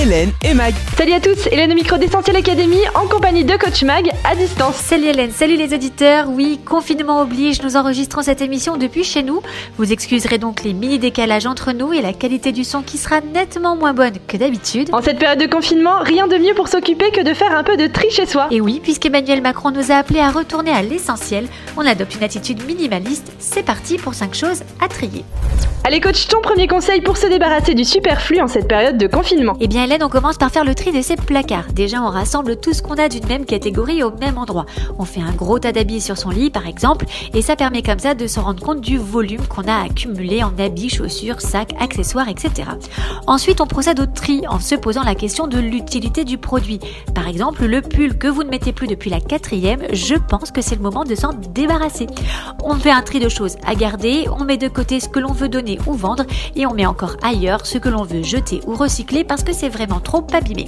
Hélène et Mag. Salut à tous, Hélène au micro d'Essentiel Academy en compagnie de Coach Mag à distance. Salut Hélène, salut les auditeurs. Oui, confinement oblige, nous enregistrons cette émission depuis chez nous. Vous excuserez donc les mini décalages entre nous et la qualité du son qui sera nettement moins bonne que d'habitude. En cette période de confinement, rien de mieux pour s'occuper que de faire un peu de tri chez soi. Et oui, puisqu'Emmanuel Macron nous a appelés à retourner à l'essentiel, on adopte une attitude minimaliste. C'est parti pour 5 choses à trier. Allez coach, ton premier conseil pour se débarrasser du superflu en cette période de confinement. Eh bien On commence par faire le tri de ses placards. Déjà, on rassemble tout ce qu'on a d'une même catégorie au même endroit. On fait un gros tas d'habits sur son lit, par exemple, et ça permet comme ça de se rendre compte du volume qu'on a accumulé en habits, chaussures, sacs, accessoires, etc. Ensuite, on procède au tri en se posant la question de l'utilité du produit. Par exemple, le pull que vous ne mettez plus depuis la quatrième, je pense que c'est le moment de s'en débarrasser. On fait un tri de choses à garder, on met de côté ce que l'on veut donner ou vendre, et on met encore ailleurs ce que l'on veut jeter ou recycler parce que c'est vraiment trop abîmé.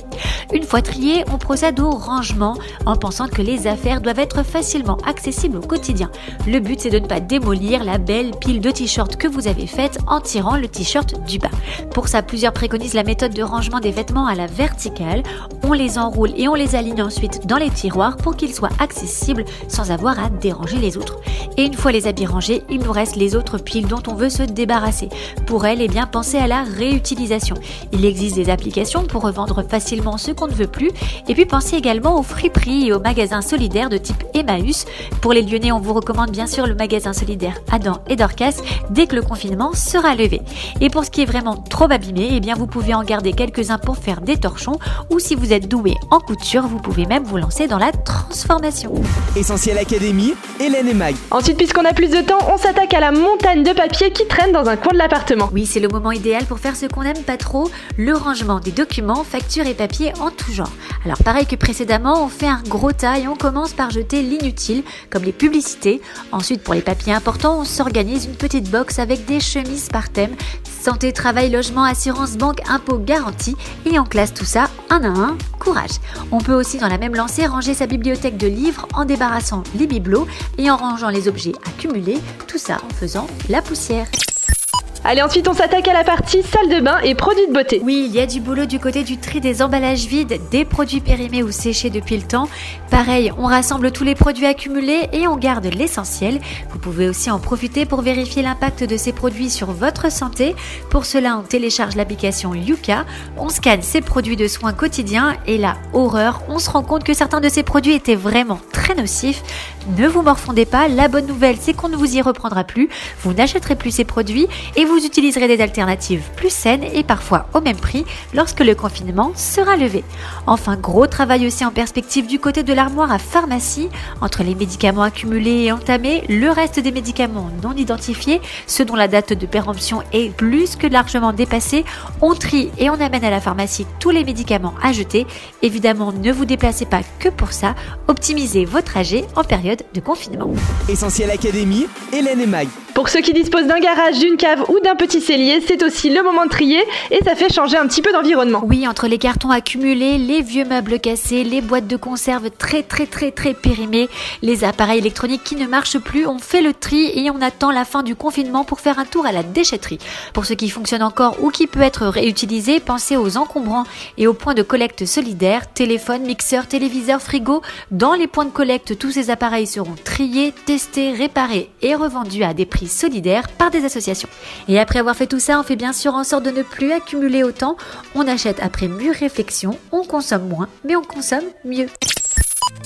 Une fois trié, on procède au rangement en pensant que les affaires doivent être facilement accessibles au quotidien. Le but c'est de ne pas démolir la belle pile de t-shirts que vous avez faite en tirant le t-shirt du bas. Pour ça, plusieurs préconisent la méthode de rangement des vêtements à la verticale. On les enroule et on les aligne ensuite dans les tiroirs pour qu'ils soient accessibles sans avoir à déranger les autres. Et une fois les habits rangés, il nous reste les autres piles dont on veut se débarrasser. Pour elles, eh bien, pensez à la réutilisation. Il existe des applications pour revendre facilement ce qu'on ne veut plus. Et puis pensez également aux friperies et aux magasins solidaires de type Emmaüs. Pour les Lyonnais, on vous recommande bien sûr le magasin solidaire Adam et Dorcas dès que le confinement sera levé. Et pour ce qui est vraiment trop abîmé, eh bien vous pouvez en garder quelques-uns pour faire des torchons ou si vous êtes doué en couture, vous pouvez même vous lancer dans la transformation. Essentiel Académie. Hélène et Mag. Ensuite, puisqu'on a plus de temps, on s'attaque à la montagne de papier qui traîne dans un coin de l'appartement. Oui, c'est le moment idéal pour faire ce qu'on n'aime pas trop, le rangement des documents, factures et papiers en tout genre. Alors pareil que précédemment, on fait un gros tas et on commence par jeter l'inutile, comme les publicités. Ensuite, pour les papiers importants, on s'organise une petite box avec des chemises par thème, santé, travail, logement, assurance, banque, impôts, garantie, et on classe tout ça un à un. Courage. On peut aussi dans la même lancée ranger sa bibliothèque de livres en débarrassant les bibelots et en rangeant les objets accumulés, tout ça en faisant la poussière. Allez, ensuite, on s'attaque à la partie salle de bain et produits de beauté. Oui, il y a du boulot du côté du tri des emballages vides, des produits périmés ou séchés depuis le temps. Pareil, on rassemble tous les produits accumulés et on garde l'essentiel. Vous pouvez aussi en profiter pour vérifier l'impact de ces produits sur votre santé. Pour cela, on télécharge l'application Yuka, on scanne ces produits de soins quotidiens et là, horreur, on se rend compte que certains de ces produits étaient vraiment très nocifs. Ne vous morfondez pas, la bonne nouvelle c'est qu'on ne vous y reprendra plus, vous n'achèterez plus ces produits et vous utiliserez des alternatives plus saines et parfois au même prix lorsque le confinement sera levé. Enfin, gros travail aussi en perspective du côté de l'armoire à pharmacie, entre les médicaments accumulés et entamés, le reste des médicaments non identifiés, ceux dont la date de péremption est plus que largement dépassée, on trie et on amène à la pharmacie tous les médicaments à jeter. Évidemment, ne vous déplacez pas que pour ça, optimisez vos trajets en période de confinement. Essentiel Académie. Hélène et Mag. Pour ceux qui disposent d'un garage, d'une cave ou d'un petit cellier, c'est aussi le moment de trier et ça fait changer un petit peu d'environnement. Oui, entre les cartons accumulés, les vieux meubles cassés, les boîtes de conserve très très très très périmées, les appareils électroniques qui ne marchent plus, on fait le tri et on attend la fin du confinement pour faire un tour à la déchetterie. Pour ce qui fonctionne encore ou qui peut être réutilisé, pensez aux encombrants et aux points de collecte solidaires, téléphone, mixeur, téléviseur, frigo. Dans les points de collecte, tous ces appareils seront triés, testés, réparés et revendus à des prix solidaires par des associations. Et après avoir fait tout ça, on fait bien sûr en sorte de ne plus accumuler autant. On achète après mûre réflexion, on consomme moins, mais on consomme mieux.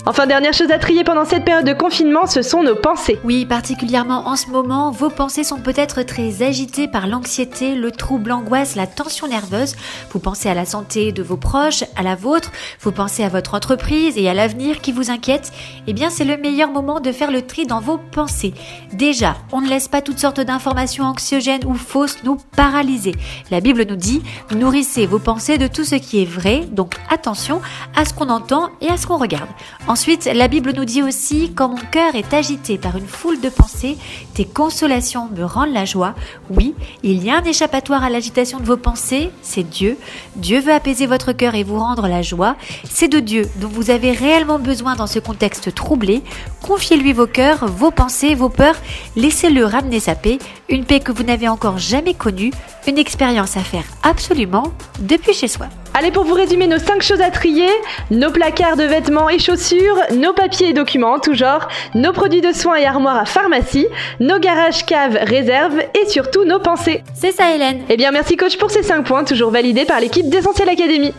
Enfin, dernière chose à trier pendant cette période de confinement, ce sont nos pensées. Oui, particulièrement en ce moment, vos pensées sont peut-être très agitées par l'anxiété, le trouble, l'angoisse, la tension nerveuse. Vous pensez à la santé de vos proches, à la vôtre, vous pensez à votre entreprise et à l'avenir qui vous inquiète. Eh bien, c'est le meilleur moment de faire le tri dans vos pensées. Déjà, on ne laisse pas toutes sortes d'informations anxiogènes ou fausses nous paralyser. La Bible nous dit, nourrissez vos pensées de tout ce qui est vrai, donc attention à ce qu'on entend et à ce qu'on regarde. Ensuite, la Bible nous dit aussi Quand mon cœur est agité par une foule de pensées, tes consolations me rendent la joie. Oui, il y a un échappatoire à l'agitation de vos pensées, c'est Dieu. Dieu veut apaiser votre cœur et vous rendre la joie. C'est de Dieu dont vous avez réellement besoin dans ce contexte troublé. Confiez-lui vos cœurs, vos pensées, vos peurs. Laissez-le ramener sa paix, une paix que vous n'avez encore jamais connue, une expérience à faire absolument depuis chez soi. Allez, pour vous résumer nos 5 choses à trier, nos placards de vêtements et chaussures, nos papiers et documents en tout genre, nos produits de soins et armoires à pharmacie, nos garages, caves, réserves et surtout nos pensées. C'est ça Hélène. Eh bien merci coach pour ces 5 points, toujours validés par l'équipe d'Essentiel Academy.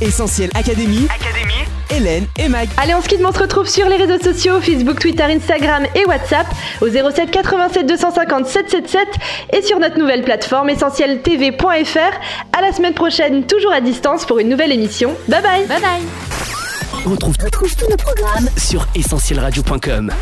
Essentiel Académie, Hélène et Mag. Allez, on se quitte, on se retrouve sur les réseaux sociaux, Facebook, Twitter, Instagram et WhatsApp au 07 87 250 777 et sur notre nouvelle plateforme essentieltv.fr. À la semaine prochaine, toujours à distance pour une nouvelle émission. Bye bye Bye bye. On retrouve, tous nos programmes sur essentielradio.com.